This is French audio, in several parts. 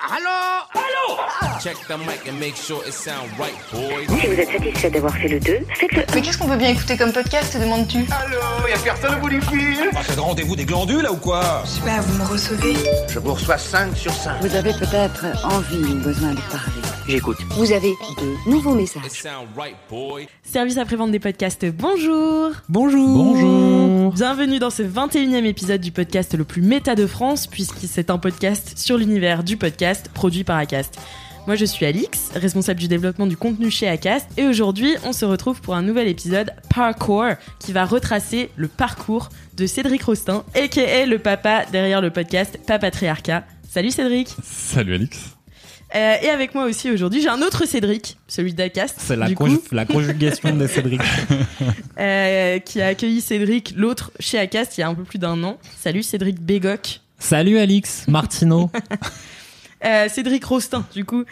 Allô? Allô? Check the mic and make sure it sound right, boys. Si vous êtes satisfait d'avoir fait le 2, faites-le. Mais qu'est-ce qu'on peut bien écouter comme podcast, te demandes-tu? Allô Y'a personne au bout du fil Ah, c'est le rendez-vous des glandules là ou quoi? Je sais pas, vous me recevez Je vous reçois 5 sur 5. Vous avez peut-être envie ou besoin de parler. J'écoute. Vous avez de nouveaux messages. Service après-vente des podcasts, bonjour Bonjour. Bonjour. Bienvenue dans ce 21e épisode du podcast le plus méta de France, puisque c'est un podcast sur l'univers du podcast produit par Acast. Moi je suis Alix, responsable du développement du contenu chez Acast, et aujourd'hui on se retrouve pour un nouvel épisode Parkour qui va retracer le parcours de Cédric Rostin, aka le papa derrière le podcast Papatriarcat. Salut Cédric Salut Alix. Euh, Et avec moi aussi aujourd'hui j'ai un autre Cédric, celui d'Acast, C'est la, conju- la conjugation de Cédric. euh, qui a accueilli Cédric, l'autre, chez Acast il y a un peu plus d'un an. Salut Cédric Bégoc. Salut Alix, Martino. Euh, Cédric Rostin, du coup,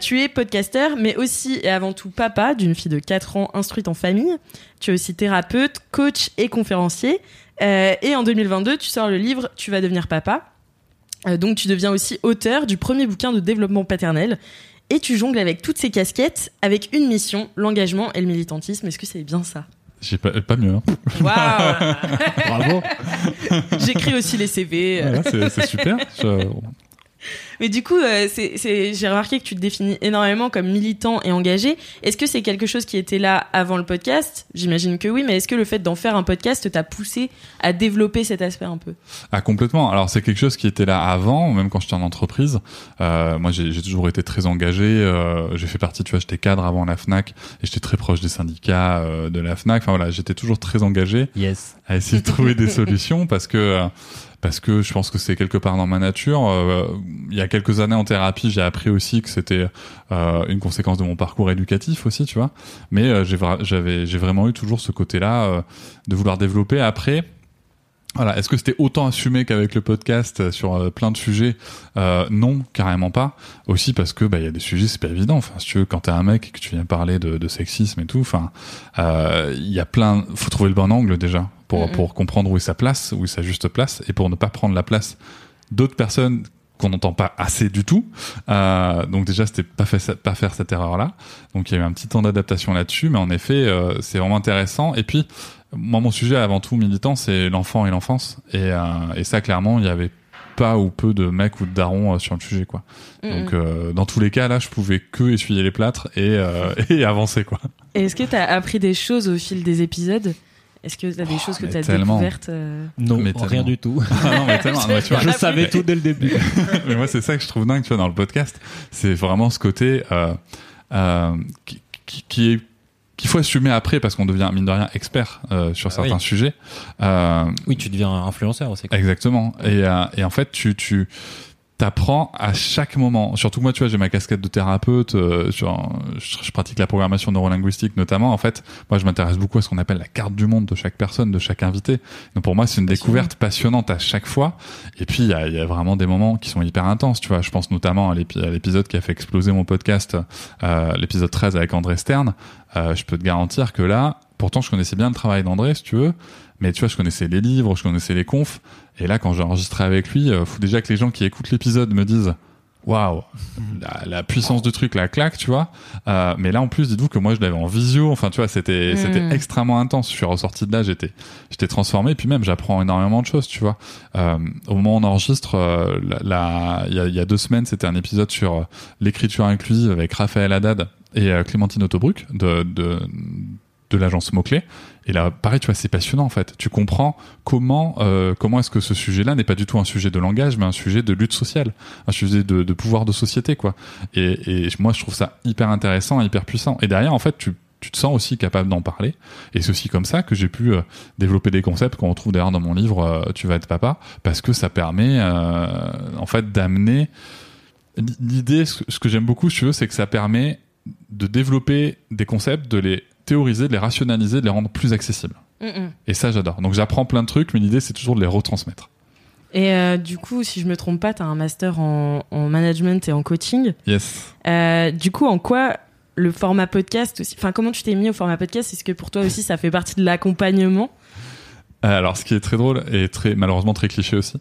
tu es podcasteur, mais aussi et avant tout papa d'une fille de 4 ans instruite en famille. Tu es aussi thérapeute, coach et conférencier. Et en 2022, tu sors le livre Tu vas devenir papa. Euh, donc tu deviens aussi auteur du premier bouquin de développement paternel. Et tu jongles avec toutes ces casquettes, avec une mission, l'engagement et le militantisme. Est-ce que c'est bien ça? J'ai pas, pas mieux. Hein. Waouh Bravo. J'écris aussi les CV. Ouais, c'est, c'est super. Je- Mais du coup, euh, j'ai remarqué que tu te définis énormément comme militant et engagé. Est-ce que c'est quelque chose qui était là avant le podcast? J'imagine que oui, mais est-ce que le fait d'en faire un podcast t'a poussé à développer cet aspect un peu? Ah complètement. Alors c'est quelque chose qui était là avant, même quand j'étais en entreprise. Euh, moi j'ai, j'ai toujours été très engagé. euh, j'ai fait partie, tu vois, j'étais cadre avant la Fnac et j'étais très proche des syndicats euh, de la Fnac. Enfin voilà, j'étais toujours très engagé Yes. à essayer de trouver des solutions parce que euh, parce que je pense que c'est quelque part dans ma nature. Euh, il y a quelques années en thérapie, j'ai appris aussi que c'était euh, une conséquence de mon parcours éducatif aussi, tu vois. Mais euh, j'avais j'ai vraiment eu toujours ce côté-là de vouloir développer. Après, voilà, est-ce que c'était autant assumé qu'avec le podcast sur plein de sujets? Non, carrément pas. Aussi parce que bah il y a des sujets c'est pas évident. Enfin, si tu veux, quand t'es un mec et que tu viens parler de, sexisme et tout, enfin, il y a plein. Faut trouver le bon angle déjà pour pour comprendre où est sa place, où est sa juste place, et pour ne pas prendre la place d'autres personnes qu'on n'entend pas assez du tout. Euh, donc déjà, c'était pas, fait, pas faire cette erreur-là. Donc il y a eu un petit temps d'adaptation là-dessus, mais en effet, euh, c'est vraiment intéressant. Et puis, moi, mon sujet avant tout militant, c'est l'enfant et l'enfance. Et, euh, et ça, clairement, il y avait pas ou peu de mecs ou de darons sur le sujet, quoi. Donc, euh, dans tous les cas, là, je pouvais que essuyer les plâtres et, euh, et avancer, quoi. Est-ce que t'as appris des choses au fil des épisodes? Est-ce que t'as des Oh, choses que mais t'as tellement. découvertes euh Non, Mais rien du tout. Ah non, mais tellement, mais tu vois, Je savais tout dès le début. mais moi, c'est ça que je trouve dingue, tu vois, dans le podcast. C'est vraiment ce côté euh, euh, qui, qui, qui est qu'il faut assumer après parce qu'on devient mine de rien expert euh, sur Ah certains oui. sujets. Euh, Oui, tu deviens influenceur aussi. quoi. Exactement. Et, euh, et en fait, tu, tu t'apprends à chaque moment. Surtout moi, tu vois, j'ai ma casquette de thérapeute. euh, je, je pratique la programmation neurolinguistique notamment. En fait, moi, je m'intéresse beaucoup à ce qu'on appelle la carte du monde de chaque personne, de chaque invité. Donc pour moi, c'est une découverte passionnante à chaque fois. Et puis, il y a, y a vraiment des moments qui sont hyper intenses. Tu vois, je pense notamment à l'épisode qui a fait exploser mon podcast, euh, l'épisode 13 avec André Stern. Euh, je peux te garantir que là, pourtant, je connaissais bien le travail d'André, si tu veux. Mais tu vois, je connaissais les livres, je connaissais les confs. Et là, quand j'ai enregistré avec lui, euh, faut déjà que les gens qui écoutent l'épisode me disent waouh, la, la puissance du truc, la claque, tu vois. Euh, mais là, en plus, dites-vous que moi, je l'avais en visio. Enfin, tu vois, c'était Mm. c'était extrêmement intense. Je suis ressorti de là, j'étais j'étais transformé. Et puis même, j'apprends énormément de choses, tu vois. Euh, au moment où on enregistre, euh, la- il y, a, il y a deux semaines, c'était un épisode sur euh, l'écriture inclusive avec Raphaël Haddad et euh, Clémentine Autobruck de, de de l'agence Mot-Clé. Et là, pareil, tu vois, c'est passionnant en fait. Tu comprends comment euh, comment est-ce que ce sujet-là n'est pas du tout un sujet de langage, mais un sujet de lutte sociale, un sujet de, de pouvoir de société, quoi. Et, moi, je trouve ça hyper intéressant, hyper puissant. Et derrière, en fait, tu tu te sens aussi capable d'en parler. Et c'est aussi comme ça que j'ai pu euh, développer des concepts qu'on retrouve d'ailleurs dans mon livre euh, Tu vas être papa, parce que ça permet en fait d'amener l'idée. Ce ce que j'aime beaucoup, si tu veux, c'est que ça permet de développer des concepts, de les théoriser, de les rationaliser, de les rendre plus accessibles. Mm, mm. Et ça, j'adore. Donc j'apprends plein de trucs, mais l'idée c'est toujours de les retransmettre. Et euh, du coup, si je me trompe pas, tu as un master en, en management et en coaching. Yes. Euh, du coup, en quoi le format podcast aussi Enfin, comment tu t'es mis au format podcast? Est-ce que pour toi aussi, ça fait partie de l'accompagnement? Alors, ce qui est très drôle et très malheureusement très cliché aussi,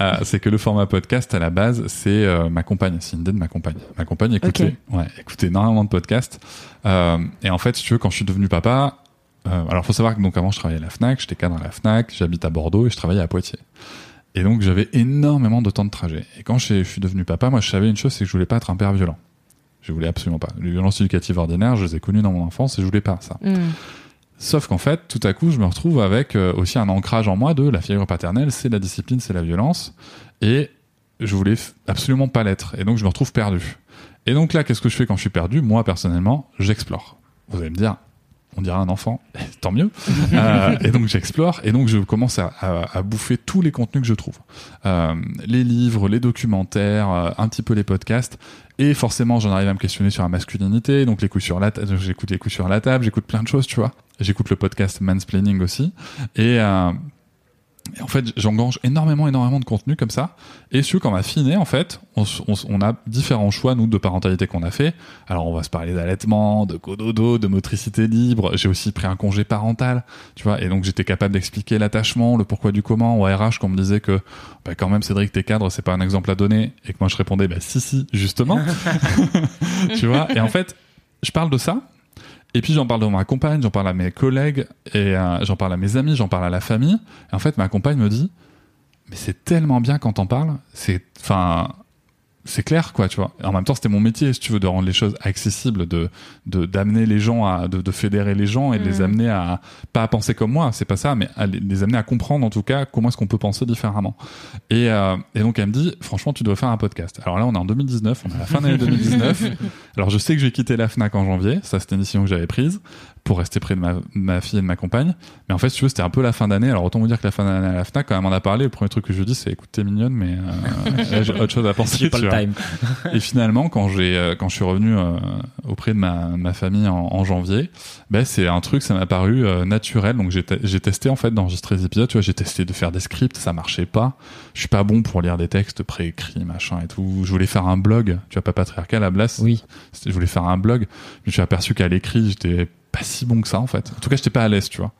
euh, c'est que le format podcast à la base, c'est euh, ma compagne, c'est une idée de ma compagne. Ma compagne écoutait, ouais, écoutait énormément de podcasts. Euh, et en fait, si tu veux, quand je suis devenu papa, euh, alors faut savoir que donc avant je travaillais à la Fnac, j'étais cadre à la Fnac, j'habite à Bordeaux et je travaillais à Poitiers. Et donc j'avais énormément de temps de trajet. Et quand je suis devenu papa, moi je savais une chose, c'est que je voulais pas être un père violent. Je voulais absolument pas. Les violences éducatives ordinaires, je les ai connues dans mon enfance et je voulais pas ça. Mm. Sauf qu'en fait, tout à coup, je me retrouve avec euh, aussi un ancrage en moi de la figure paternelle, c'est la discipline, c'est la violence. Et je voulais absolument pas l'être. Et donc, je me retrouve perdu. Et donc là, qu'est-ce que je fais quand je suis perdu? Moi, personnellement, j'explore. Vous allez me dire, on dirait un enfant, tant mieux. Euh, et donc j'explore, et donc je commence à, à- à bouffer tous les contenus que je trouve. Euh, les livres, les documentaires, un petit peu les podcasts. Et forcément, j'en arrive à me questionner sur la masculinité. Donc les coups sur la j'écoute les coups sur la table, j'écoute plein de choses, tu vois. J'écoute le podcast Mansplaining aussi. Et, euh, et en fait, j'engrange énormément, énormément de contenu comme ça. Et sur quand ma fille naît, en fait, on, on on a différents choix, nous, de parentalité qu'on a fait. Alors, on va se parler d'allaitement, de cododo, de motricité libre. J'ai aussi pris un congé parental, tu vois. Et donc, j'étais capable d'expliquer l'attachement, le pourquoi du comment au RH, qu'on me disait que, bah, quand même, Cédric, t'es cadre, c'est pas un exemple à donner. Et que moi, je répondais, bah, si, si, justement. tu vois. Et en fait, je parle de ça. Et puis j'en parle de ma compagne, j'en parle à mes collègues, et euh, j'en parle à mes amis, j'en parle à la famille. Et en fait, ma compagne me dit, mais c'est tellement bien quand t'en parles. C'est, enfin, c'est clair, quoi, tu vois. En même temps, c'était mon métier, si tu veux, de rendre les choses accessibles, de, de, d'amener les gens à, de, de fédérer les gens et de les Mhm. amener à, pas à penser comme moi, c'est pas ça, mais à les, amener à comprendre, en tout cas, comment est-ce qu'on peut penser différemment. Et, euh, et donc, elle me dit, franchement, tu dois faire un podcast. Alors là, on est en 2019, on est à la fin de l'année 2019. Alors, je sais que je vais quitter la FNAC en janvier. Ça, c'était une décision que j'avais prise pour rester près de ma, ma fille et de ma compagne. Mais en fait, si tu veux, c'était un peu la fin d'année. Alors, autant vous dire que la fin d'année à la FNAC, quand elle m'en a parlé, le premier truc que je lui dis, c'est écoute, t'es mignonne, mais euh, j'ai autre chose à penser. Pas le time. Et finalement, quand j'ai euh, quand je suis revenu euh, auprès de ma, ma famille en, en janvier, ben c'est un truc, ça m'a paru euh, naturel. Donc j'ai j'ai testé en fait d'enregistrer des épisodes. Tu vois, j'ai testé de faire des scripts, ça marchait pas. Je suis pas bon pour lire des textes préécrits, machin et tout. Je voulais faire un blog. Tu vois, pas patriarcal à Blas. Oui. Je voulais faire un blog. Je me suis aperçu qu'à l'écrit, j'étais pas si bon que ça en fait. En tout cas, j'étais pas à l'aise, tu vois.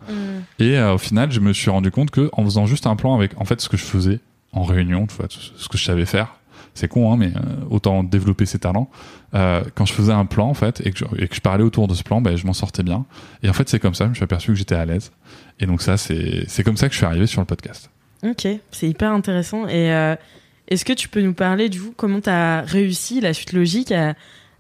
Et euh, au final, je me suis rendu compte que en faisant juste un plan avec en fait ce que je faisais en réunion, tu vois, ce que je savais faire. C'est con, hein, mais euh, autant développer ses talents. Euh, quand je faisais un plan, en fait, et que, je, et que je parlais autour de ce plan, ben, je m'en sortais bien. Et en fait, c'est comme ça, je me suis aperçu que j'étais à l'aise. Et donc ça, c'est c'est comme ça que je suis arrivé sur le podcast. Ok, c'est hyper intéressant. Et euh, est-ce que tu peux nous parler du coup comment tu as réussi la suite logique à,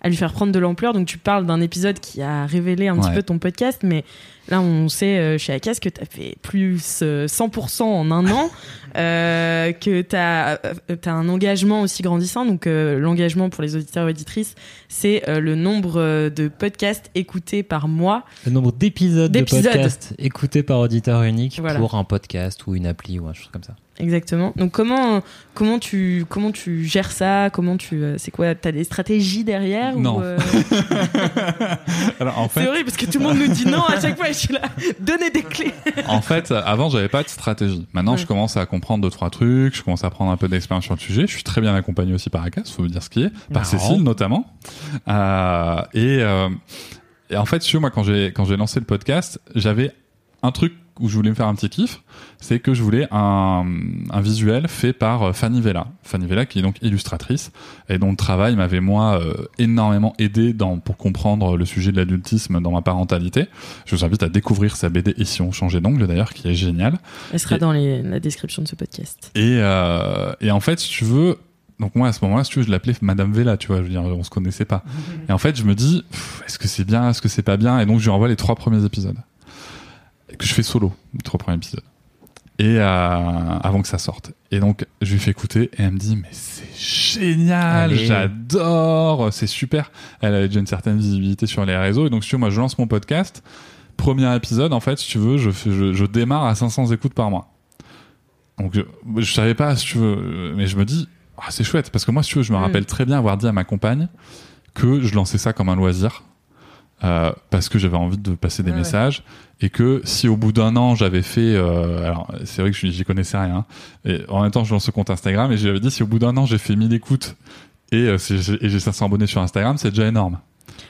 à lui faire prendre de l'ampleur Donc tu parles d'un épisode qui a révélé un petit peu ton podcast, mais là on sait euh, chez Akas que tu as fait plus euh, 100% en un an, euh, que tu as, un engagement aussi grandissant. Donc euh, l'engagement pour les auditeurs et auditrices, c'est euh, le nombre euh, de podcasts écoutés par mois. Le nombre d'épisodes de écoutés par auditeur unique Voilà. pour un podcast ou une appli ou un chose comme ça. Exactement. Donc comment comment tu comment tu gères ça? Comment tu euh, c'est quoi? T'as des stratégies derrière Non. euh, en C'est fait, horrible parce que tout le monde nous dit non à chaque fois. Je suis là. Donnez des clés. en fait, avant, j'avais pas de stratégie. Maintenant, Ouais. je commence à comprendre deux trois trucs. Je commence à prendre un peu d'expérience sur le sujet. Je suis très bien accompagné aussi par Akas, faut vous dire ce qui est, par. Cécile notamment. Euh, et, euh, et en fait, tu vois, moi, quand j'ai quand j'ai lancé le podcast, j'avais un truc où je voulais me faire un petit kiff, c'est que je voulais un, un visuel fait par euh, Fanny Vella. Fanny Vella qui est donc illustratrice et dont le travail m'avait moi euh, énormément aidé dans, pour comprendre le sujet de l'adultisme dans ma parentalité. Je vous invite à découvrir sa BD Et si on changeait d'angle d'ailleurs, qui est géniale. Elle sera Et- dans les- la description de ce podcast. Et, euh, et en fait, si tu veux, donc moi à ce moment-là, si tu veux, je l'appelais Madame Vella, tu vois, je veux dire, on se connaissait pas. Et en fait, je me dis, est-ce que c'est bien, est-ce que c'est pas bien? Et donc, je lui envoie les trois premiers épisodes. Que je fais solo, les trois premiers épisodes. et euh, avant que ça sorte. Et donc je lui fais écouter et elle me dit mais c'est génial, j'adore, c'est super. Elle avait déjà une certaine visibilité sur les réseaux et donc si tu veux, moi je lance mon podcast. Premier épisode en fait, si tu veux, je, je, je démarre à 500 écoutes par mois. Donc je, je savais pas si tu veux, mais je me dis ah, c'est chouette parce que moi si tu veux, je me Mm. rappelle très bien avoir dit à ma compagne que je lançais ça comme un loisir. Euh, parce que j'avais envie de passer des Ouais, ouais. messages et que si au bout d'un an j'avais fait euh, alors c'est vrai que je- j'y connaissais rien et en même temps je lance ce compte Instagram et j'avais dit si au bout d'un an j'ai fait 1000 écoutes et, euh, et j'ai 500 abonnés sur Instagram c'est déjà énorme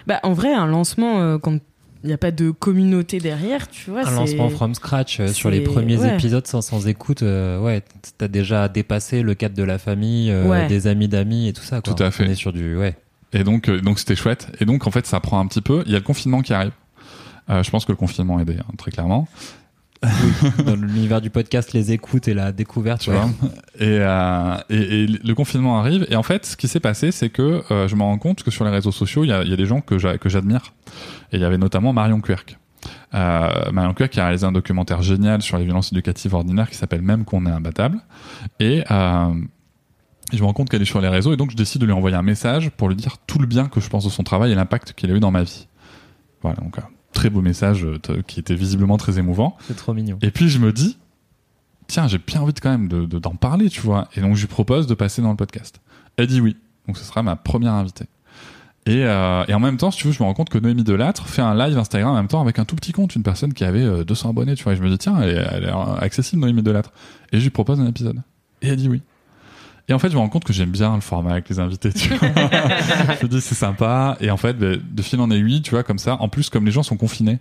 Bah, en vrai, un lancement, euh, quand il n'y a pas de communauté derrière, tu vois, Un lancement from scratch euh, sur les premiers ouais. épisodes sans, sans écoute, euh, ouais, t'as déjà dépassé le cadre de la famille, euh, Ouais. des amis d'amis et tout ça. Quoi. Tout à fait. On est sur du, ouais. Et donc euh, donc c'était chouette et donc en fait ça prend un petit peu il y a le confinement qui arrive Euh, je pense que le confinement aidé hein, très clairement Dans l'univers du podcast, les écoutes et la découverte, tu ouais. vois. Et, euh, et, et le confinement arrive. Et en fait, ce qui s'est passé, c'est que euh, je me rends compte que sur les réseaux sociaux, il y a, il y a des gens que j'a- que j'admire. Et il y avait notamment Marion. Euh, Marion Querc qui a réalisé un documentaire génial sur les violences éducatives ordinaires qui s'appelle Même qu'on est imbattable. Et euh, je me rends compte qu'elle est sur les réseaux et donc je décide de lui envoyer un message pour lui dire tout le bien que je pense de son travail et l'impact qu'il a eu dans ma vie. Voilà, donc un très beau message euh, qui était visiblement très émouvant. C'est trop mignon. Et puis je me dis, tiens, j'ai bien envie de, quand même de, de- d'en parler, tu vois. Et donc je lui propose de passer dans le podcast. Elle dit oui. Donc ce sera ma première invitée. Et, euh, et en même temps, si tu veux, je me rends compte que Noémie Delattre fait un live Instagram en même temps avec un tout petit compte, une personne qui avait euh, 200 abonnés, tu vois. Et je me dis, tiens, elle, est- elle est accessible, Noémie Delattre. Et je lui propose un épisode. Et elle dit oui. Et en fait, je me rends compte que j'aime bien le format avec les invités, tu vois. je me dis, c'est sympa. Et en fait, ben, de fil en aiguille, tu vois, comme ça. En plus, comme les gens sont confinés,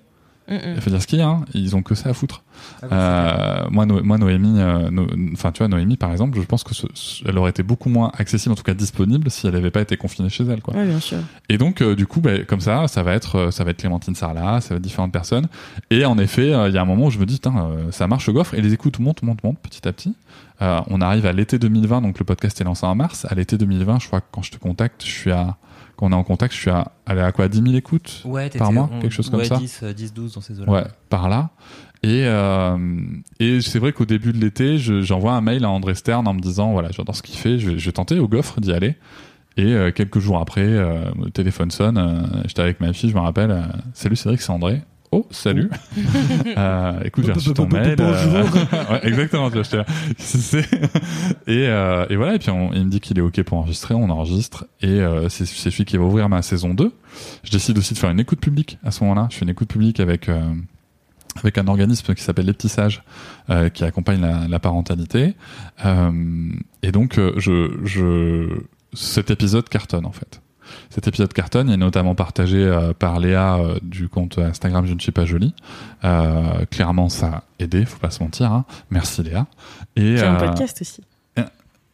Mm, mm. il faut dire ce qu'il y a, hein, ils ont que ça à foutre. Euh, moi, No- moi, Noémie, euh, No- enfin, tu vois, Noémie, par exemple, je pense que ce- ce- elle aurait été beaucoup moins accessible, en tout cas disponible, si elle n'avait pas été confinée chez elle, quoi. Ouais, bien sûr. Et donc, euh, du coup, bah, comme ça, ça va être, euh, ça va être Clémentine Sarlat, ça va être différentes personnes. Et en effet, euh, il y a un moment où je me dis, euh, ça marche au gaufre, et les écoutes montent, montent, montent petit à petit. Euh, on arrive à l'été 2020, donc le podcast est lancé en mars. À l'été 2020, je crois que quand je te contacte, je suis à, quand on est en contact, je suis à, allez, à quoi, 10 000 écoutes? Ouais, Par mois, quelque chose comme ouais, ça 10, euh, 10, 12 dans ces eaux-là. Ouais, par là. Et, euh, et c'est vrai qu'au début de l'été, je- j'envoie un mail à André Stern en me disant voilà, j'adore ce qu'il fait, je vais, je vais tenter au Goffre d'y aller. Et euh, quelques jours après, euh, le téléphone sonne, euh, j'étais avec ma fille, je me rappelle, salut Cédric, c'est André. Oh, salut. euh, écoute, j'ai reçu ton mail. euh, ouais, exactement, tu vois, et, euh, et voilà, et puis on- il me dit qu'il est OK pour enregistrer, on enregistre. Et euh, c'est celui qui va ouvrir ma saison 2. Je décide aussi de faire une écoute publique à ce moment-là. Je fais une écoute publique avec... avec un organisme qui s'appelle Les Petits Sages, qui accompagne la, la parentalité. Et donc, je, je, cet épisode cartonne en fait. Cet épisode cartonne, il est notamment partagé euh, par Léa euh, du compte Instagram Je ne suis pas jolie. Euh, clairement, ça a aidé, faut pas se mentir. Hein. Merci Léa. Et Qui a un podcast aussi.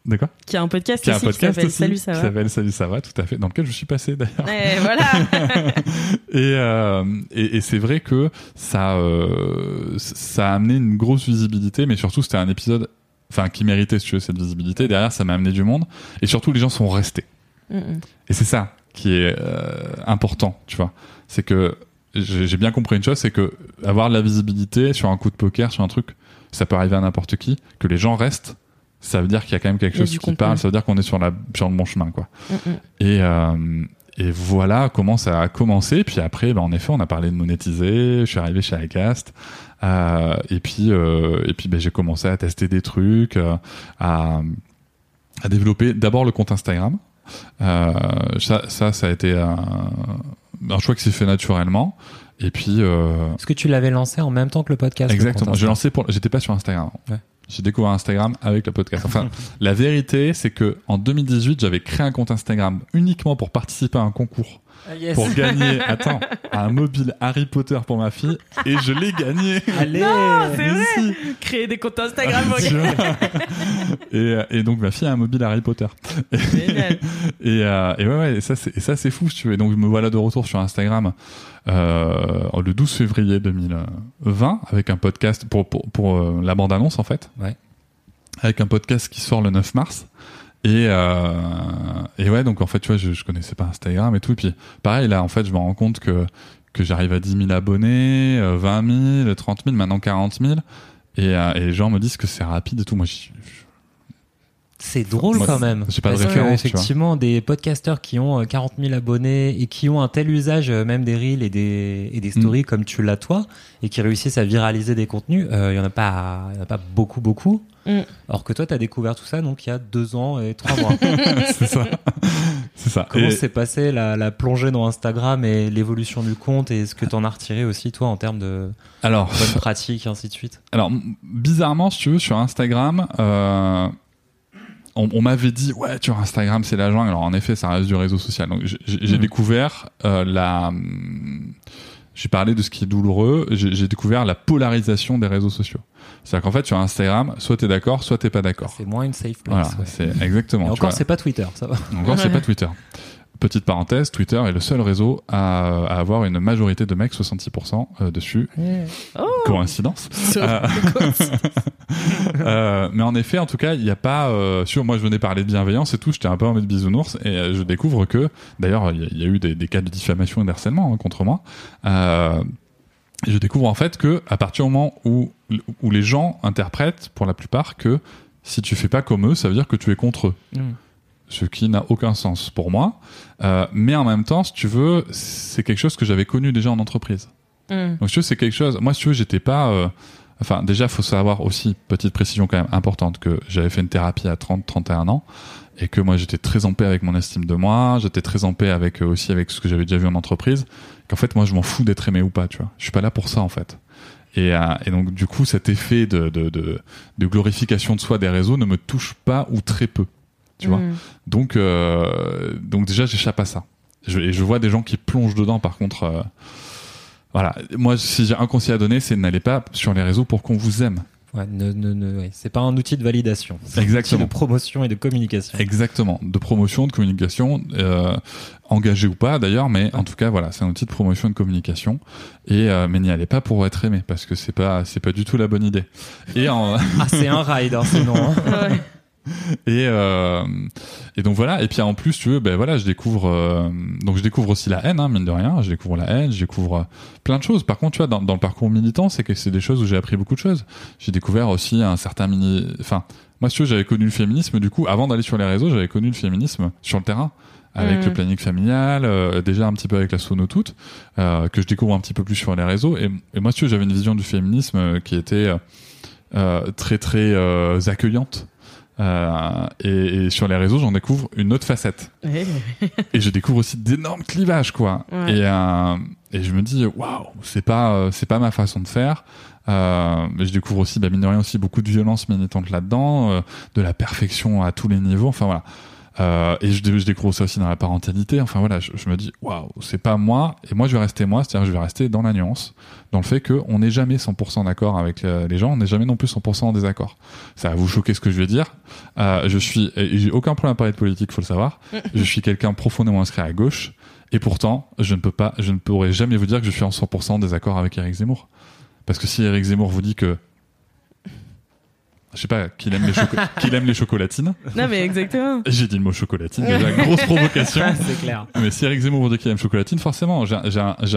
De quoi? Qui a un podcast Qui a un aussi podcast qui s'appelle aussi, Salut, ça qui va. s'appelle Salut ça va, tout à fait, dans lequel je suis passé d'ailleurs. Et voilà. et, euh, et, et c'est vrai que ça, euh, ça a amené une grosse visibilité, mais surtout c'était un épisode, enfin qui méritait si tu veux cette visibilité. Derrière, ça m'a amené du monde, et surtout les gens sont restés. Et c'est ça qui est euh, important, tu vois. C'est que j'ai bien compris une chose, c'est que avoir de la visibilité sur un coup de poker, sur un truc, ça peut arriver à n'importe qui. Que les gens restent, ça veut dire qu'il y a quand même quelque chose qui contenu. parle. Ça veut dire qu'on est sur la sur le bon chemin, quoi. Et euh, et voilà comment ça a commencé. Puis après, ben, en effet, on a parlé de monétiser. Je suis arrivé chez iCast. Euh, et puis, euh, et puis, ben, j'ai commencé à tester des trucs, euh, à, à développer d'abord le compte Instagram. Euh, ça, ça, ça a été un, un choix qui s'est fait naturellement. Et puis, euh, Est-ce que tu l'avais lancé en même temps que le podcast exactement. J'ai lancé pour, j'étais pas sur Instagram. Ouais. J'ai découvert Instagram avec le podcast. Enfin, la vérité, c'est que en 2018, j'avais créé un compte Instagram uniquement pour participer à un concours yes. pour gagner, attends, un mobile Harry Potter pour ma fille et je l'ai gagné. Allez c'est vrai. si. Créer des comptes Instagram. Vois. et, euh, et donc ma fille a un mobile Harry Potter. Génial. Et, euh, et ouais, ouais, et ça c'est et ça c'est fou, si tu veux. Et donc me voilà de retour sur Instagram euh, le 12 février 2020 avec un podcast pour pour, pour euh, la bande annonce en fait. Ouais. Avec un podcast qui sort le 9 mars. Et euh, et ouais, donc en fait, tu vois, je, je connaissais pas Instagram et tout. Et puis pareil, là, en fait, je me rends compte que que j'arrive à 10 000 abonnés, euh, 20 000, 30 000, maintenant 40 000. Et, euh, et les gens me disent que c'est rapide et tout. Moi, je, C'est drôle Moi, quand même. j'ai pas de Parce que, référence, tu vois. effectivement, des podcasteurs qui ont euh, 40 000 abonnés et qui ont un tel usage, euh, même des reels et des, et des Mm. stories comme tu l'as toi, et qui réussissent à viraliser des contenus, euh, il y en a pas, il y en a pas beaucoup, beaucoup. Mm. Alors que toi, tu as découvert tout ça donc il y a deux ans et trois mois. c'est ça. c'est ça. Comment Et- s'est passée la, la plongée dans Instagram et l'évolution du compte et ce que t'en as retiré aussi toi en termes de alors, bonnes pratiques et ainsi de suite? Alors, bizarrement, si tu veux, sur Instagram, euh, on, on m'avait dit, ouais, sur Instagram, c'est la jungle. Alors, en effet, ça reste du réseau social. Donc, j'ai- Mhm. découvert euh, la. J'ai parlé de ce qui est douloureux. J'ai découvert la polarisation des réseaux sociaux. C'est-à-dire qu'en fait, sur Instagram, soit t'es d'accord, soit t'es pas d'accord. C'est moins une safe Voilà, place. ouais. c'est exactement. Et tu encore, vois. c'est pas Twitter, ça va. Encore, c'est pas Twitter. Petite parenthèse, Twitter est le seul réseau à, à avoir une majorité de mecs, 66% euh, dessus. Oh Coïncidence. Euh, euh, mais en effet, en tout cas, il n'y a pas. Euh, sur moi, je venais parler de bienveillance et tout. J'étais un peu en mode bisounours et euh, je découvre que, d'ailleurs, il y, a- il y a eu des, des cas de diffamation et de harcèlement hein, contre moi. Euh, je découvre en fait que à partir du moment où où les gens interprètent, pour la plupart, que si tu fais pas comme eux, ça veut dire que tu es contre eux Mm. Ce qui n'a aucun sens pour moi. Euh, mais en même temps, si tu veux, c'est quelque chose que j'avais connu déjà en entreprise. Mm. Donc, si tu veux, c'est quelque chose. Moi, si tu veux, j'étais pas. euh, Enfin, déjà, faut savoir aussi, petite précision quand même importante, que j'avais fait une thérapie à 30, 31 ans, et que moi, j'étais très en paix avec mon estime de moi, j'étais très en paix avec euh, aussi avec ce que j'avais déjà vu en entreprise, qu'en fait, moi, je m'en fous d'être aimé ou pas, tu vois. Je suis pas là pour ça, en fait. Et, euh, et donc, du coup, cet effet de, de, de, de glorification de soi des réseaux ne me touche pas ou très peu, tu vois. Mm. Donc, euh, donc déjà, j'échappe à ça. Je, et je vois des gens qui plongent dedans, par contre. euh, voilà. Moi, si j'ai un conseil à donner, c'est n'allez pas sur les réseaux pour qu'on vous aime. Ouais, ne, ne, ne, ouais. C'est pas un outil de validation. C'est un Exactement. outil de promotion et de communication. Exactement. De promotion, de communication, euh, engagé ou pas d'ailleurs, mais en tout cas, voilà, c'est un outil de promotion et de communication. Et euh, mais n'y allez pas pour être aimé, parce que c'est pas, c'est pas du tout la bonne idée. Et en, Ah, c'est un ride, hein, sinon. hein. Et, euh, et donc voilà. Et puis en plus, tu veux, ben voilà, je découvre. euh, donc je découvre aussi la haine, hein, mine de rien. Je découvre la haine, je découvre euh, plein de choses. Par contre, tu vois, dans, dans le parcours militant, c'est que c'est des choses où j'ai appris beaucoup de choses. J'ai découvert aussi un certain mini. Enfin, moi, si tu veux, j'avais connu le féminisme. Du coup, avant d'aller sur les réseaux, j'avais connu le féminisme sur le terrain. Avec le planning familial, euh, déjà un petit peu avec la sono toute, euh, que je découvre un petit peu plus sur les réseaux. Et, et moi, si tu veux, j'avais une vision du féminisme qui était euh, très très accueillante. Euh, et, et sur les réseaux, j'en découvre une autre facette. Ouais. Et je découvre aussi d'énormes clivages, quoi. Ouais. Et, euh, et je me dis, waouh, c'est pas, euh, c'est pas ma façon de faire. Euh, mais je découvre aussi, bah, mine de rien, aussi beaucoup de violence militante là-dedans, euh, de la perfection à tous les niveaux. Enfin voilà. Euh, et je, je découvre ça aussi dans la parentalité. Enfin voilà, je, je me dis, waouh, c'est pas moi. Et moi, je vais rester moi, c'est-à-dire je vais rester dans la nuance, dans le fait qu'on n'est jamais 100% d'accord avec les gens, on n'est jamais non plus 100% en désaccord. Ça va vous choquer ce que je vais dire. Euh, je suis, j'ai aucun problème à parler de politique, faut le savoir. je suis quelqu'un profondément inscrit à gauche. Et pourtant, je ne peux pas, je ne pourrai jamais vous dire que je suis en 100% en désaccord avec Eric Zemmour. Parce que si Eric Zemmour vous dit que, je sais pas, qu'il aime les, qu'il aime les chocolatines, Non, mais exactement. j'ai dit le mot chocolatine, déjà grosse provocation. C'est clair. Mais si Eric Zemmour vous dit qu'il aime chocolatine, forcément, j'ai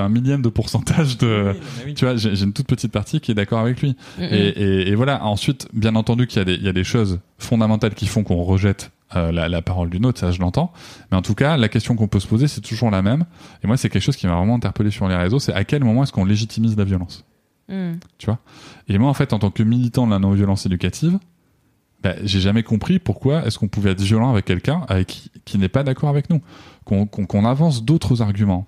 un, millième de pourcentage de, tu vois, j'ai une toute petite partie qui est d'accord avec lui. Mm, Et, et, et voilà. Ensuite, bien entendu qu'il y a des, il y a des choses fondamentales qui font qu'on rejette euh, la, la parole d'une autre, ça je l'entends. Mais en tout cas, la question qu'on peut se poser, c'est toujours la même. Et moi, c'est quelque chose qui m'a vraiment interpellé sur les réseaux, c'est à quel moment est-ce qu'on légitimise la violence? Mm. tu vois? Et moi, en fait, en tant que militant de la non-violence éducative, bah, j'ai jamais compris pourquoi est-ce qu'on pouvait être violent avec quelqu'un avec qui, qui n'est pas d'accord avec nous, qu'on qu'on- qu'on avance d'autres arguments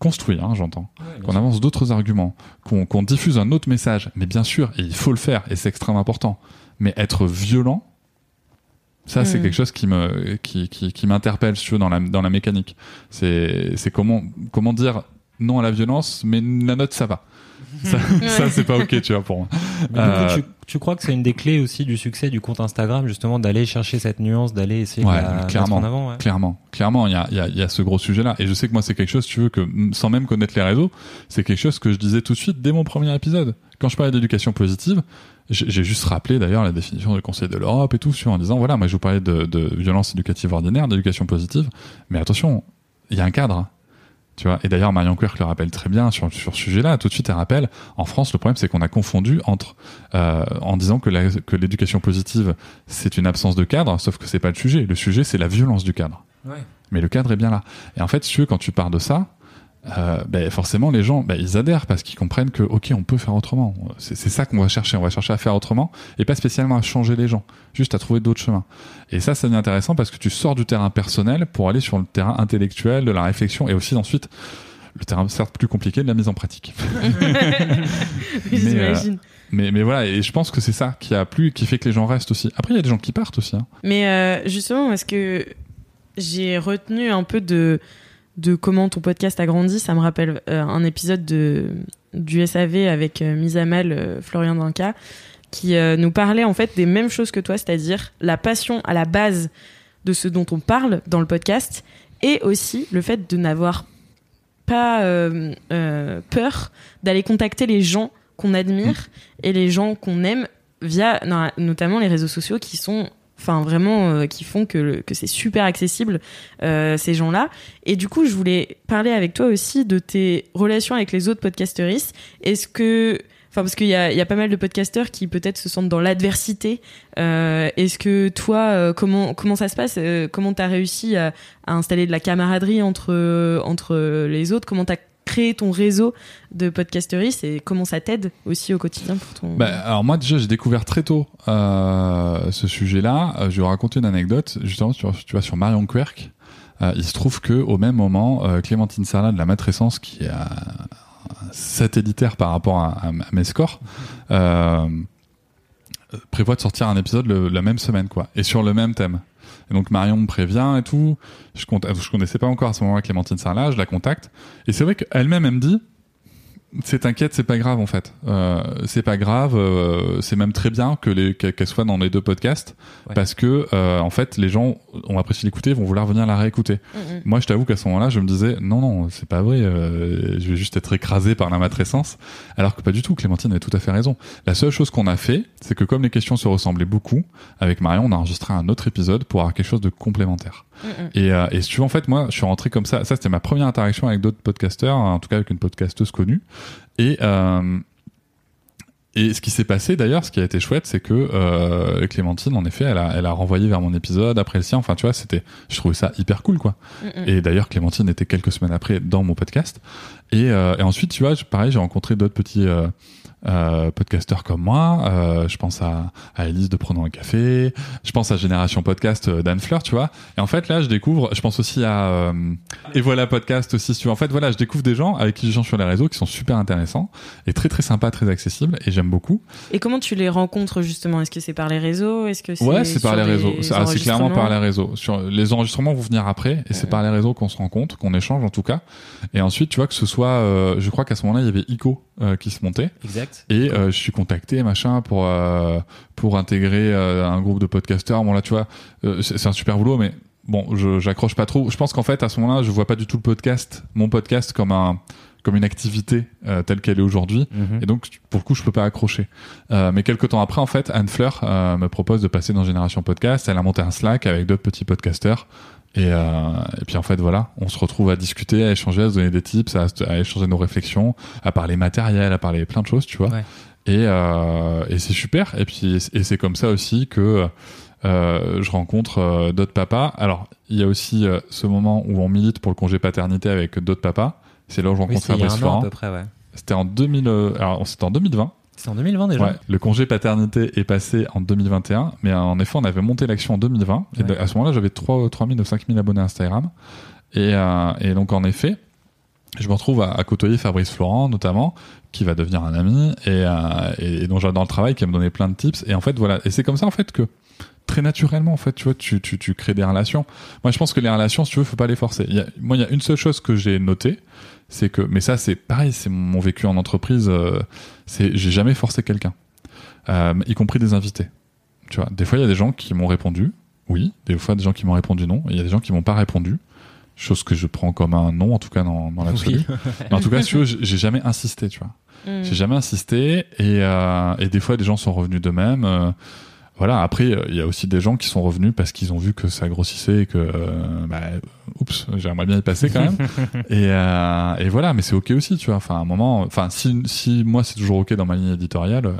construits, hein, j'entends, qu'on avance d'autres arguments, qu'on qu'on diffuse un autre message. Mais bien sûr, et il faut le faire, et c'est extrêmement important. Mais être violent, ça, c'est Mm. quelque chose qui me qui, qui, qui m'interpelle, si tu veux, dans la dans la mécanique. C'est c'est comment comment dire non à la violence, mais la note ça va. Ça, ça c'est pas ok, tu vois, pour moi. Du coup, Euh, tu, tu crois que c'est une des clés aussi du succès du compte Instagram, justement, d'aller chercher cette nuance, d'aller essayer Ouais, de la mettre clairement. en avant ouais. Clairement, clairement, il y a, il y, a, il y a ce gros sujet-là. Et je sais que moi, c'est quelque chose, tu veux, que sans même connaître les réseaux, c'est quelque chose que je disais tout de suite dès mon premier épisode. Quand je parlais d'éducation positive, j'ai j'ai juste rappelé d'ailleurs la définition du Conseil de l'Europe et tout, tu vois, en disant, voilà, moi je vous parlais de, de violence éducative ordinaire, d'éducation positive, mais attention, il y a un cadre. Tu vois. Et d'ailleurs, Marion Quirk le rappelle très bien sur, sur ce sujet-là. Tout de suite, elle rappelle. En France, le problème, c'est qu'on a confondu entre, euh, en disant que la- que l'éducation positive, c'est une absence de cadre, sauf que c'est pas le sujet. Le sujet, c'est la violence du cadre. Ouais. Mais le cadre est bien là. Et en fait, si tu veux, quand tu pars de ça, euh, ben, forcément, les gens, ben, ils adhèrent parce qu'ils comprennent que, ok, on peut faire autrement. C'est c'est ça qu'on va chercher. On va chercher à faire autrement et pas spécialement à changer les gens, juste à trouver d'autres chemins. Et ça, ça devient intéressant parce que tu sors du terrain personnel pour aller sur le terrain intellectuel, de la réflexion et aussi ensuite le terrain certes plus compliqué de la mise en pratique. Mais, J'imagine. Mais, mais voilà, et je pense que c'est ça qui a plu, qui fait que les gens restent aussi. Après, il y a des gens qui partent aussi. Hein. Mais euh, justement, parce que j'ai retenu un peu de, de comment ton podcast a grandi, ça me rappelle euh, un épisode de, du SAV avec euh, mise à mal euh, Florian Danca, qui euh, nous parlait en fait des mêmes choses que toi, c'est-à-dire la passion à la base de ce dont on parle dans le podcast, et aussi le fait de n'avoir pas euh, peur d'aller contacter les gens qu'on admire et les gens qu'on aime via no- notamment les réseaux sociaux qui sont enfin vraiment euh, qui font que, que c'est super accessible euh, ces gens-là. Et du coup je voulais parler avec toi aussi de tes relations avec les autres podcasteristes. Est-ce que Enfin, parce qu'il y a, pas mal de podcasteurs qui peut-être se sentent dans l'adversité. Euh, Est-ce que toi, comment comment ça se passe? Comment t'as réussi à, à installer de la camaraderie entre entre les autres? Comment t'as créé ton réseau de podcasteristes et comment ça t'aide aussi au quotidien pour ton Bah, alors moi déjà j'ai découvert très tôt euh, ce sujet-là. Euh, je vais raconter une anecdote justement sur, tu vois sur Marion Querc. Euh, il se trouve que au même moment, Clémentine Sarlat de la Matrescence, qui est satellitaire par rapport à, à- mes scores, prévoit de sortir un épisode la même semaine quoi, et sur le même thème. Et donc Marion me prévient et tout. Je, je connaissais pas encore à ce moment-là Clémentine Sarlat, je la contacte. Et c'est vrai qu'elle-même, elle me dit, c'est t'inquiète, c'est pas grave en fait. Euh, c'est pas grave, euh, c'est même très bien que les qu'elle soit dans les deux podcasts Ouais. parce que euh, en fait les gens ont apprécié l'écouter, vont vouloir venir la réécouter. Mhm. Moi, je t'avoue qu'à ce moment-là, je me disais non non, c'est pas vrai, euh, je vais juste être écrasé par la matrescence, alors que pas du tout. Clémentine avait tout à fait raison. La seule chose qu'on a fait, c'est que comme les questions se ressemblaient beaucoup, avec Marion, on a enregistré un autre épisode pour avoir quelque chose de complémentaire. Mhm. Et, euh, et si tu veux, en fait, moi, je suis rentré comme ça. Ça, c'était ma première interaction avec d'autres podcasteurs, en tout cas avec une podcasteuse connue. Et, euh, et ce qui s'est passé d'ailleurs, ce qui a été chouette, c'est que euh, Clémentine, en effet, elle a, elle a renvoyé vers mon épisode après le sien. Enfin, tu vois, c'était, je trouvais ça hyper cool, quoi. Et d'ailleurs, Clémentine était quelques semaines après dans mon podcast. Et, euh, et ensuite, tu vois, pareil, j'ai rencontré d'autres petits euh, euh, podcasteurs comme moi. Euh, je pense à, à Elise de Prenons un café. Je pense à Génération Podcast euh, d'Anne Fleur, tu vois. Et en fait, là, je découvre, je pense aussi à euh, Et voilà Podcast aussi, tu vois. En fait, voilà, je découvre des gens avec qui j'échange sur les réseaux qui sont super intéressants et très très sympas, très accessibles et j'aime beaucoup. Et comment tu les rencontres justement? Est-ce que c'est par les réseaux? Est-ce que c'est Ouais, c'est par les réseaux. C'est ah, c'est clairement par les réseaux. Sur les enregistrements vont venir après, et c'est par les réseaux qu'on se rencontre, qu'on échange en tout cas. Et ensuite, tu vois que ce soit, euh, je crois qu'à ce moment-là, il y avait Ico euh, qui se montait, Exact. Et euh, je suis contacté machin pour euh, pour intégrer euh, un groupe de podcasteurs. Bon là, tu vois, c'est un super boulot, mais bon, je j'accroche pas trop. Je pense qu'en fait, à ce moment-là, je vois pas du tout le podcast, mon podcast, comme un comme une activité euh, telle qu'elle est aujourd'hui. Mhm. Et donc, pour le coup, je peux pas accrocher. Euh, mais quelques temps après, en fait, Anne Fleur euh, me propose de passer dans Génération Podcast. Elle a monté un Slack avec d'autres petits podcasteurs. Et, euh, et puis en fait voilà, on se retrouve à discuter, à échanger, à se donner des tips, à, à échanger nos réflexions, à parler matériel, à parler plein de choses, tu vois. Ouais. Et, euh, et c'est super. Et puis et c'est comme ça aussi que euh, je rencontre euh, d'autres papas. Alors il y a aussi euh, ce moment où on milite pour le congé paternité avec d'autres papas. C'est là où je Oui, rencontre a Fabrice Florent. ouais. C'était en 2000. euh, alors c'était en 2020. C'est en 2020 déjà Ouais, le congé paternité est passé en 2021, mais en effet, on avait monté l'action en 2020. Et Ouais. à ce moment-là, j'avais 3, 3000 ou 5000 abonnés Instagram. Et, euh, et donc, en effet, je me retrouve à, à côtoyer Fabrice Florent, notamment, qui va devenir un ami et, euh, et, dont j'adore le travail, qui va me donner plein de tips. Et en fait, voilà. Et c'est comme ça, en fait, que très naturellement, en fait, tu vois, tu, tu, tu crées des relations. Moi, je pense que les relations, si tu veux, faut pas les forcer. Y a, moi, il y a une seule chose que j'ai notée, c'est que, mais ça, c'est pareil, c'est mon vécu en entreprise, euh, c'est, j'ai jamais forcé quelqu'un, euh, y compris des invités. Tu vois, des fois, il y a des gens qui m'ont répondu, oui, des fois, des gens qui m'ont répondu non, il y a des gens qui m'ont pas répondu, chose que je prends comme un non, en tout cas, dans, dans l'absolu. Oui. Mais en tout cas, si tu veux, j'ai jamais insisté, tu vois. Mhm. J'ai jamais insisté et, euh, et des fois des gens sont revenus d'eux-mêmes. Euh, voilà. Après, euh, il y a aussi des gens qui sont revenus parce qu'ils ont vu que ça grossissait et que, euh, bah, oups, j'aimerais bien y passer quand même. et, euh, et voilà, mais c'est ok aussi, tu vois. Enfin, à un moment, enfin, si, si moi c'est toujours ok dans ma ligne éditoriale, euh,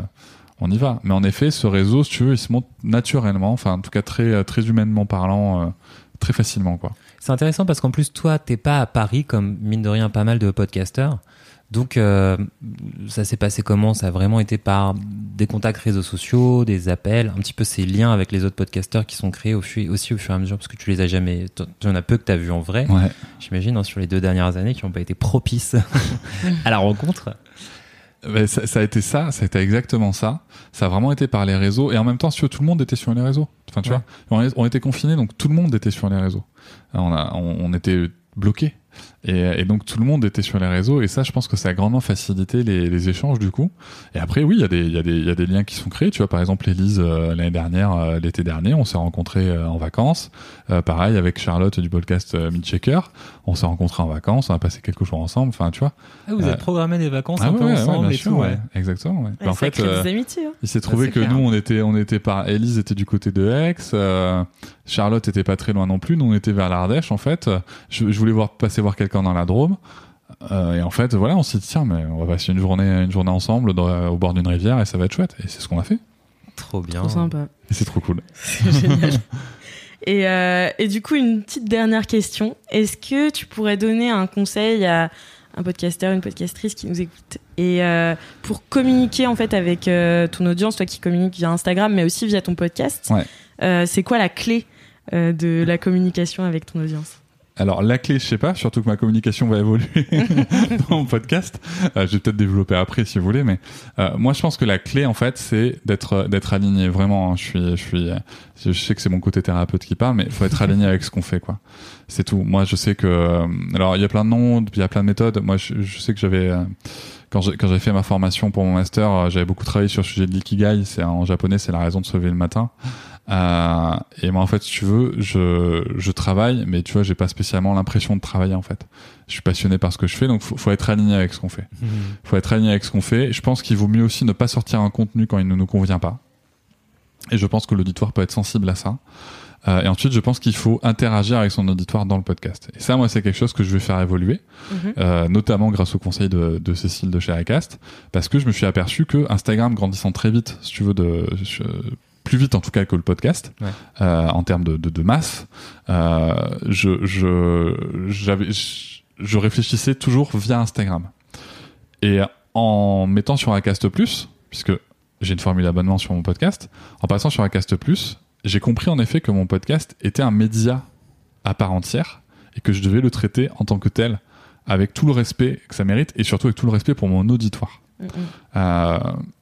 on y va. Mais en effet, ce réseau, si tu veux, il se monte naturellement, enfin, en tout cas très, très humainement parlant, euh, très facilement, quoi. C'est intéressant parce qu'en plus, toi, t'es pas à Paris comme mine de rien pas mal de podcasteurs. Donc, euh, ça s'est passé comment? Ça a vraiment été par des contacts réseaux sociaux, des appels, un petit peu ces liens avec les autres podcasteurs qui sont créés au fu- aussi au fur et à mesure parce que tu les as jamais. Tu en as peu que t'as vu en vrai, Ouais. j'imagine, hein, sur les deux dernières années qui n'ont pas été propices à la rencontre. Ben, ça, ça a été ça, ça a été exactement ça. Ça a vraiment été par les réseaux. Et en même temps, si tu veux, tout le monde était sur les réseaux. Enfin, tu Ouais. vois, on, était confinés, donc tout le monde était sur les réseaux. On, a, on, on était bloqués. Et, et donc tout le monde était sur les réseaux. Et ça, je pense que ça a grandement facilité les, les échanges du coup. Et après, oui, il y, a des- y, a des- il y a des liens qui sont créés. Tu vois, par exemple, Élise, euh, l'année dernière, euh, l'été dernier, on s'est rencontrés euh, en vacances. Pareil, avec Charlotte du podcast Midchecker. On s'est rencontrés en vacances, on a passé quelques jours ensemble. Enfin, tu vois. Ah, vous Euh, avez programmé des vacances Ah un ouais, peu ouais, ensemble bien et sûr, tout. ouais. ouais. Exactement, ouais. Ouais, en fait, euh, des amitiés. hein. il s'est trouvé que clair. nous, on était, on était par, Élise était du côté de Aix, euh, Charlotte était pas très loin non plus, nous on était vers l'Ardèche, en fait. Je, je voulais voir, passer voir quelqu'un dans la Drôme. Euh, et en fait, voilà, on s'est dit, tiens, mais on va passer une journée, une journée ensemble dans- au bord d'une rivière et ça va être chouette. Et c'est ce qu'on a fait. Trop bien. Trop sympa. Et c'est trop cool. C'est génial. Et, euh, et du coup, une petite dernière question. Est-ce que tu pourrais donner un conseil à un podcasteur, une podcastrice qui nous écoute et euh, pour communiquer en fait avec euh, ton audience, toi qui communiques via Instagram, mais aussi via ton podcast, Ouais. c'est quoi la clé de la communication avec ton audience? Alors la clé, je sais pas, surtout que ma communication va évoluer dans mon podcast. Euh, je vais peut-être développer après si vous voulez, mais euh, moi je pense que la clé en fait, c'est d'être d'être aligné. Vraiment, hein. je suis je suis euh, je sais que c'est mon côté thérapeute qui parle, mais il faut être aligné avec ce qu'on fait quoi. C'est tout. Moi je sais que euh, alors il y a plein de noms, il y a plein de méthodes. Moi je, je sais que j'avais euh, quand j'ai quand j'ai fait ma formation pour mon master, euh, j'avais beaucoup travaillé sur le sujet de l'ikigai. C'est en japonais, c'est la raison de se lever le matin. Euh, et moi, en fait, si tu veux, je, je travaille, mais tu vois, j'ai pas spécialement l'impression de travailler, en fait. Je suis passionné par ce que je fais, donc faut, faut être aligné avec ce qu'on fait. Mhm. Faut être aligné avec ce qu'on fait. Je pense qu'il vaut mieux aussi ne pas sortir un contenu quand il ne nous convient pas. Et je pense que l'auditoire peut être sensible à ça. Euh, et ensuite, je pense qu'il faut interagir avec son auditoire dans le podcast. Et ça, moi, c'est quelque chose que je vais faire évoluer, Mhm. euh, notamment grâce au conseil de, de Cécile de chez Acast, parce que je me suis aperçu que Instagram grandissant très vite, si tu veux, de, je- plus vite en tout cas que le podcast, Ouais. euh, en termes de, de, de masse, euh, je, je, j'avais, je, je réfléchissais toujours via Instagram. Et en mettant sur Acast Plus, puisque j'ai une formule d'abonnement sur mon podcast, en passant sur Acast Plus, j'ai compris en effet que mon podcast était un média à part entière et que je devais le traiter en tant que tel avec tout le respect que ça mérite et surtout avec tout le respect pour mon auditoire. Euh,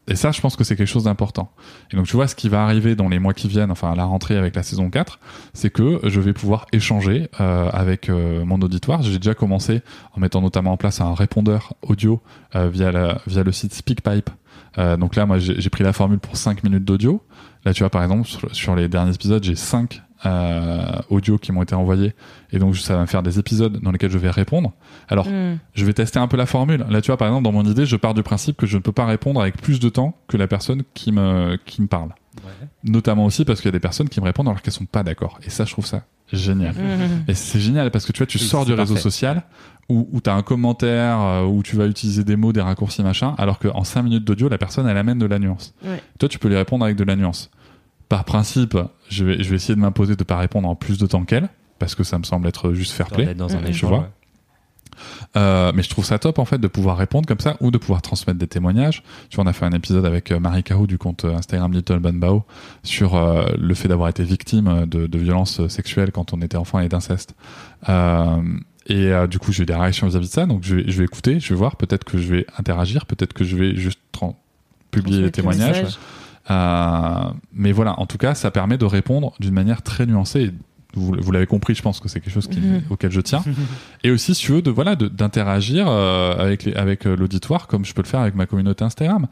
et ça, je pense que c'est quelque chose d'important. Et donc, tu vois, ce qui va arriver dans les mois qui viennent, enfin à la rentrée avec la saison 4, c'est que je vais pouvoir échanger euh, avec euh, mon auditoire. J'ai déjà commencé en mettant notamment en place un répondeur audio via, le site SpeakPipe. Donc là, moi, j'ai j'ai pris la formule pour 5 minutes d'audio. Là, tu vois, par exemple, sur, sur les derniers épisodes, j'ai 5 euh, audios qui m'ont été envoyés. Et donc, ça va me faire des épisodes dans lesquels je vais répondre. Alors, Mhm. je vais tester un peu la formule. Là, tu vois, par exemple, dans mon idée, je pars du principe que je ne peux pas répondre avec plus de temps que la personne qui me, qui me parle. Notamment aussi parce qu'il y a des personnes qui me répondent alors qu'elles sont pas d'accord. Et ça, je trouve ça génial. Mhm. Et c'est génial parce que tu vois, tu Oui, sors du réseau parfait. social où, où tu as un commentaire, euh, où tu vas utiliser des mots, des raccourcis, machin, alors qu'en 5 minutes d'audio, la personne, elle amène de la nuance. Ouais. Toi, tu peux lui répondre avec de la nuance. Par principe, je vais, je vais essayer de m'imposer de pas répondre en plus de temps qu'elle, parce que ça me semble être juste fair play. Dans un échange. vois. ouais. Euh, mais je trouve ça top en fait de pouvoir répondre comme ça ou de pouvoir transmettre des témoignages. Tu vois, on a fait un épisode avec euh, Marie Carou du compte euh, Instagram Little Banbao sur euh, le fait d'avoir été victime de, de violences sexuelles quand on était enfant et d'inceste. Euh, et euh, du coup, j'ai eu des réactions vis-à-vis de ça, donc je vais, je vais écouter, je vais voir, peut-être que je vais interagir, peut-être que je vais juste publier les témoignages. Euh, mais voilà, en tout cas, ça permet de répondre d'une manière très nuancée. Vous, vous l'avez compris, je pense que c'est quelque chose qui- Mhm. auquel je tiens. Et aussi, si tu veux, de voilà, d'interagir euh, avec les, avec euh, l'auditoire, comme je peux le faire avec ma communauté Instagram.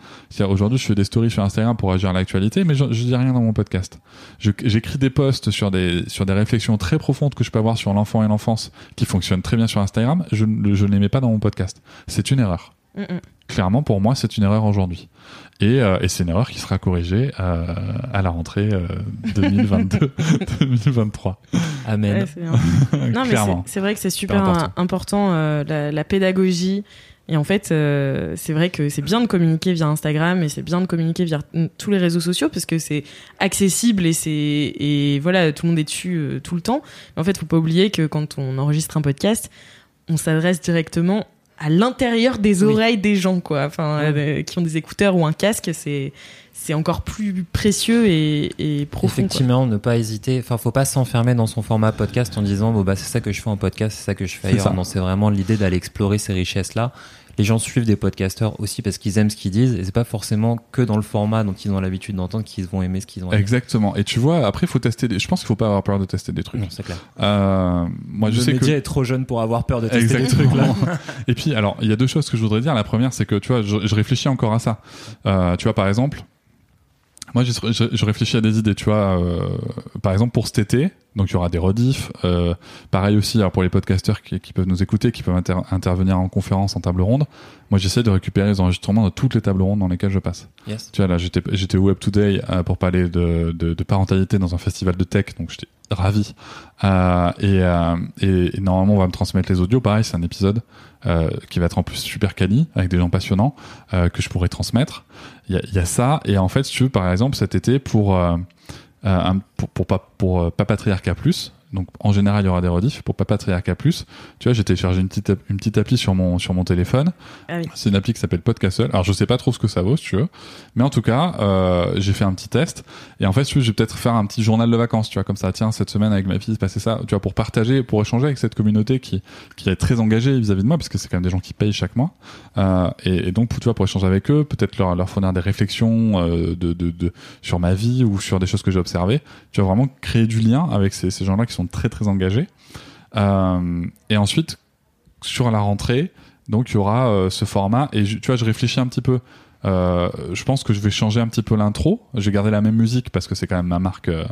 Aujourd'hui, je fais des stories sur Instagram pour agir à l'actualité, mais je, je dis rien dans mon podcast. J'écris des posts sur des sur des réflexions très profondes que je peux avoir sur l'enfant et l'enfance, qui fonctionnent très bien sur Instagram. Je, ne- je ne les mets pas dans mon podcast. C'est une erreur. Mm, mm. Clairement, pour moi, c'est une erreur aujourd'hui. Et, euh, et c'est une erreur qui sera corrigée euh, à la rentrée euh, 2022-2023. Amen. Ouais, c'est bien. Non, mais Clairement. c'est- c'est vrai que c'est super important. important, important euh, la, la pédagogie. Et en fait, euh, c'est vrai que c'est bien de communiquer via Instagram et c'est bien de communiquer via tous les réseaux sociaux parce que c'est accessible et c'est et voilà tout le monde est dessus euh, tout le temps. Mais en fait, faut pas oublier que quand on enregistre un podcast, on s'adresse directement à l'intérieur des Oui. oreilles des gens, quoi. Enfin, euh, qui ont des écouteurs ou un casque, c'est c'est encore plus précieux et, et profond. quoi. Effectivement, ne pas hésiter. Enfin, faut pas s'enfermer dans son format podcast en disant bon bah c'est ça que je fais en podcast, c'est ça que je fais ailleurs. ça. Non, c'est vraiment l'idée d'aller explorer ces richesses là. Les gens suivent des podcasteurs aussi parce qu'ils aiment ce qu'ils disent et c'est pas forcément que dans le format dont ils ont l'habitude d'entendre qu'ils vont aimer ce qu'ils ont. aimé. Exactement. Et tu vois, après, il faut tester. Des... Je pense qu'il faut pas avoir peur de tester des trucs. Non, c'est clair. Euh, moi, je le sais média que est trop jeune pour avoir peur de tester des trucs là. Et puis, alors, il y a deux choses que je voudrais dire. La première, c'est que, tu vois, je, je réfléchis encore à ça. Euh, tu vois, par exemple, moi, je, je, je réfléchis à des idées, tu vois. euh, par exemple, pour cet été, donc il y aura des rediffs. Euh, pareil aussi, alors pour les podcasteurs qui, qui peuvent nous écouter, qui peuvent inter- intervenir en conférence, en table ronde. Moi, j'essaie de récupérer les enregistrements de toutes les tables rondes dans lesquelles je passe. Yes. Tu vois, là, j'étais, j'étais au Web Today euh, pour parler de, de, de parentalité dans un festival de tech, donc j'étais ravi. Euh, et, euh, et, et normalement, on va me transmettre les audios. Pareil, c'est un épisode euh, qui va être en plus super quali, avec des gens passionnants, que je pourrais transmettre. Il y a, ça. Et en fait, si tu veux, par exemple, cet été, pour, un- pour, pour, Papatriarcat Plus, donc en général, il y aura des rediffs. Pour Papatriarcat Plus, tu vois, j'ai téléchargé une petite, une petite appli sur mon, sur mon téléphone. Ah oui. C'est une appli qui s'appelle Podcastle. Alors, je sais pas trop ce que ça vaut, si tu veux. Mais en tout cas, euh, j'ai fait un petit test. Et en fait, je vais peut-être faire un petit journal de vacances, tu vois, comme ça. Tiens, cette semaine avec ma fille, c'est passé ça, tu vois, pour partager, pour échanger avec cette communauté qui, qui est très engagée vis-à-vis de moi, parce que c'est quand même des gens qui payent chaque mois. Euh, et, et donc, tu vois, pour échanger avec eux, peut-être leur, leur fournir des réflexions euh, de, de, de, sur ma vie ou sur des choses que j'ai observées. Tu vas vraiment créer du lien avec ces, ces gens-là qui sont très, très engagés. Euh, et ensuite, sur la rentrée, donc il y aura euh, ce format. Et tu vois, je réfléchis un petit peu. Euh, je pense que je vais changer un petit peu l'intro. Je vais garder la même musique parce que c'est quand même ma marque, euh,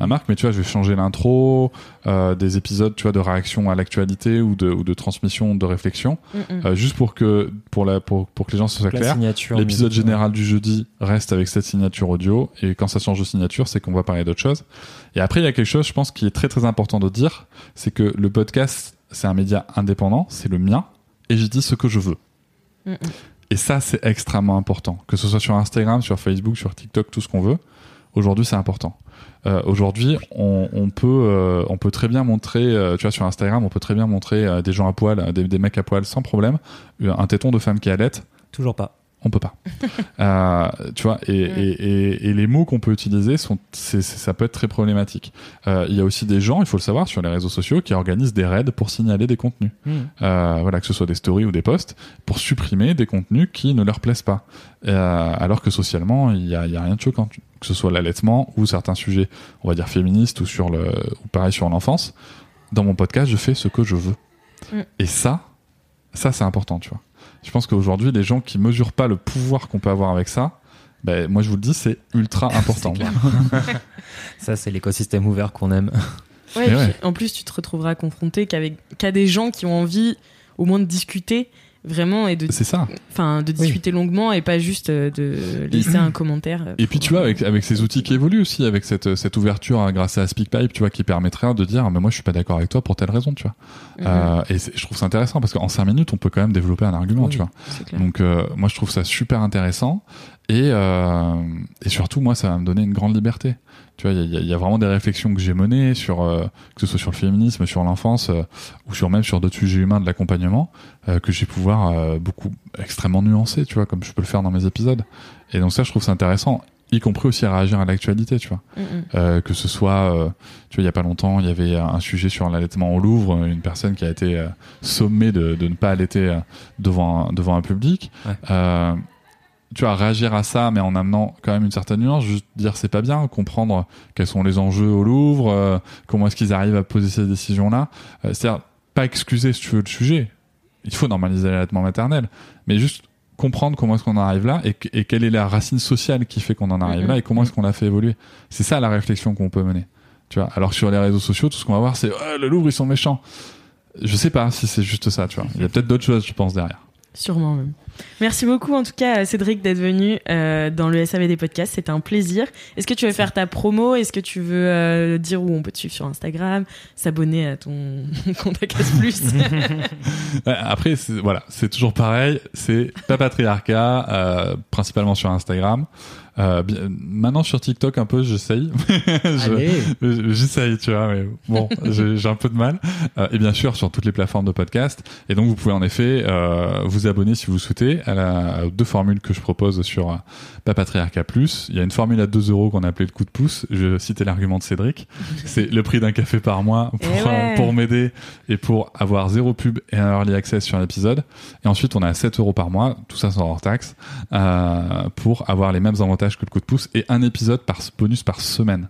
ma marque. Mais tu vois, je vais changer l'intro, euh, des épisodes, tu vois, de réaction à l'actualité ou de, ou de transmission de réflexion, Mm, mm. euh, juste pour que pour la pour, pour que les gens se soient La clairs. signature. L'épisode général du jeudi reste avec cette signature audio et quand ça change de signature, c'est qu'on va parler d'autre chose. Et après, il y a quelque chose, je pense, qui est très très important de dire, c'est que le podcast, c'est un média indépendant, c'est le mien et j'y dis ce que je veux. Mm, mm. Et ça, c'est extrêmement important. Que ce soit sur Instagram, sur Facebook, sur TikTok, tout ce qu'on veut. Aujourd'hui, c'est important. Euh, Aujourd'hui, on, peut, euh, on peut très bien montrer, euh, tu vois, sur Instagram, on peut très bien montrer des gens à poil, des, mecs à poil, sans problème. Un téton de femme qui allait, Toujours pas. On peut pas. Euh, tu vois, et, et, et, et les mots qu'on peut utiliser sont, ça peut être très problématique. Euh, Il y a aussi des gens, il faut le savoir, sur les réseaux sociaux, qui organisent des raids pour signaler des contenus. Euh, voilà, que ce soit des stories ou des posts, pour supprimer des contenus qui ne leur plaisent pas. Euh, alors que socialement, il y a, il y a rien de choquant. Que ce soit l'allaitement ou certains sujets, on va dire féministes ou sur le, ou pareil sur l'enfance. Dans mon podcast, je fais ce que je veux. Mm. Et ça, ça c'est important, tu vois. Je pense qu'aujourd'hui, les gens qui mesurent pas le pouvoir qu'on peut avoir avec ça, ben, moi je vous le dis, c'est ultra important. Ça, c'est l'écosystème ouvert qu'on aime. Ouais, en plus, tu te retrouveras confronté qu'avec qu'à des gens qui ont envie au moins de discuter vraiment et de, c'est ça. enfin, de discuter longuement et pas juste euh, de laisser un commentaire. euh, Et puis tu vois, avec, avec ces outils qui évoluent aussi, avec cette, cette ouverture hein, grâce à SpeakPipe, tu vois, qui permettrait de dire, mais moi je suis pas d'accord avec toi pour telle raison, tu vois. Mhm, Euh, et je trouve ça intéressant parce qu'en cinq minutes, on peut quand même développer un argument, Oui. tu vois. Donc euh, moi je trouve ça super intéressant et, euh, et surtout moi ça va me donner une grande liberté. Tu vois, il y, a- il y a vraiment des réflexions que j'ai menées sur euh, que ce soit sur le féminisme, sur l'enfance euh, ou sur même sur d'autres sujets humains de l'accompagnement euh, que j'ai pouvoir euh, beaucoup extrêmement nuancer, tu vois, comme je peux le faire dans mes épisodes. Et donc ça je trouve ça intéressant y compris aussi à réagir à l'actualité, tu vois. Mm, mm. Euh, que ce soit, euh, tu vois, il y a pas longtemps, il y avait un sujet sur l'allaitement au Louvre, une personne qui a été euh, sommée de, de ne pas allaiter euh, devant un, devant un public. Ouais. Tu vois, réagir à ça, mais en amenant quand même une certaine nuance, juste dire c'est pas bien, comprendre quels sont les enjeux au Louvre, euh, comment est-ce qu'ils arrivent à poser ces décisions-là. Euh, C'est-à-dire pas excuser, si tu veux, le sujet. Il faut normaliser l'allaitement maternel, mais juste comprendre comment est-ce qu'on en arrive là et, que- et quelle est la racine sociale qui fait qu'on en arrive Mhm. là et comment est-ce qu'on l'a fait évoluer. C'est ça la réflexion qu'on peut mener. Tu vois. Alors que sur les réseaux sociaux, tout ce qu'on va voir, c'est oh, le Louvre ils sont méchants. Je sais pas si c'est juste ça. Tu vois. Il y a peut-être d'autres choses, je pense derrière. Sûrement même. Merci beaucoup en tout cas Cédric d'être venu euh, dans le SAV des podcasts, c'était un plaisir. Est-ce que tu veux faire ta promo? Est-ce que tu veux euh, dire où on peut te suivre sur Instagram, s'abonner à ton compte à Casse Plus? Après, voilà, c'est toujours pareil. C'est Papatriarcat, euh, principalement sur Instagram. Euh, maintenant sur TikTok un peu, j'essaye. Je- Allez. je- J'essaye, tu vois, mais bon, j'ai un peu de mal. Euh, et bien sûr sur toutes les plateformes de podcast. Et donc vous pouvez en effet euh, vous abonner si vous souhaitez à la aux deux formules que je propose sur Papatriarcat Plus. Il y a une formule à 2 euros qu'on a appelée le coup de pouce. Je citais l'argument de Cédric. C'est le prix d'un café par mois pour, Eh ouais. pour m'aider et pour avoir zéro pub et un early access sur l'épisode. Et ensuite, on a 7 euros par mois, tout ça sans hors taxe, pour avoir les mêmes avantages que le coup de pouce et un épisode par bonus par semaine.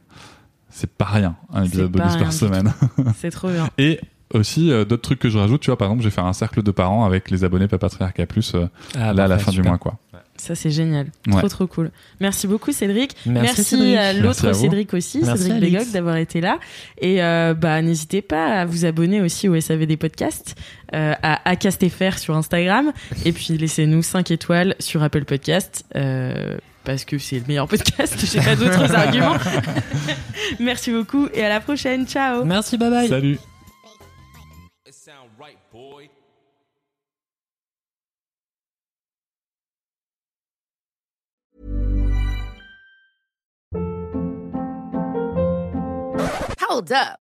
C'est pas rien, un épisode bonus par semaine. C'est trop bien. Et aussi euh, d'autres trucs que je rajoute, tu vois, par exemple, je vais faire un cercle de parents avec les abonnés Papatriarcat Plus euh, Ah, là à la fin du mois, quoi. Ça c'est génial. Ouais. Trop trop cool. Merci beaucoup Cédric. Merci, Cédric. à l'autre. Cédric aussi, Merci, Cédric. Bégoc d'avoir été là. Et euh, bah n'hésitez pas à vous abonner aussi au SAV des podcasts, euh, à AcastFR sur Instagram, et puis laissez-nous 5 étoiles sur Apple Podcast. euh, parce que c'est le meilleur podcast, j'ai pas d'autres arguments. Merci beaucoup et à la prochaine, ciao. Merci, bye bye. Salut It sound right, boy. Hold up.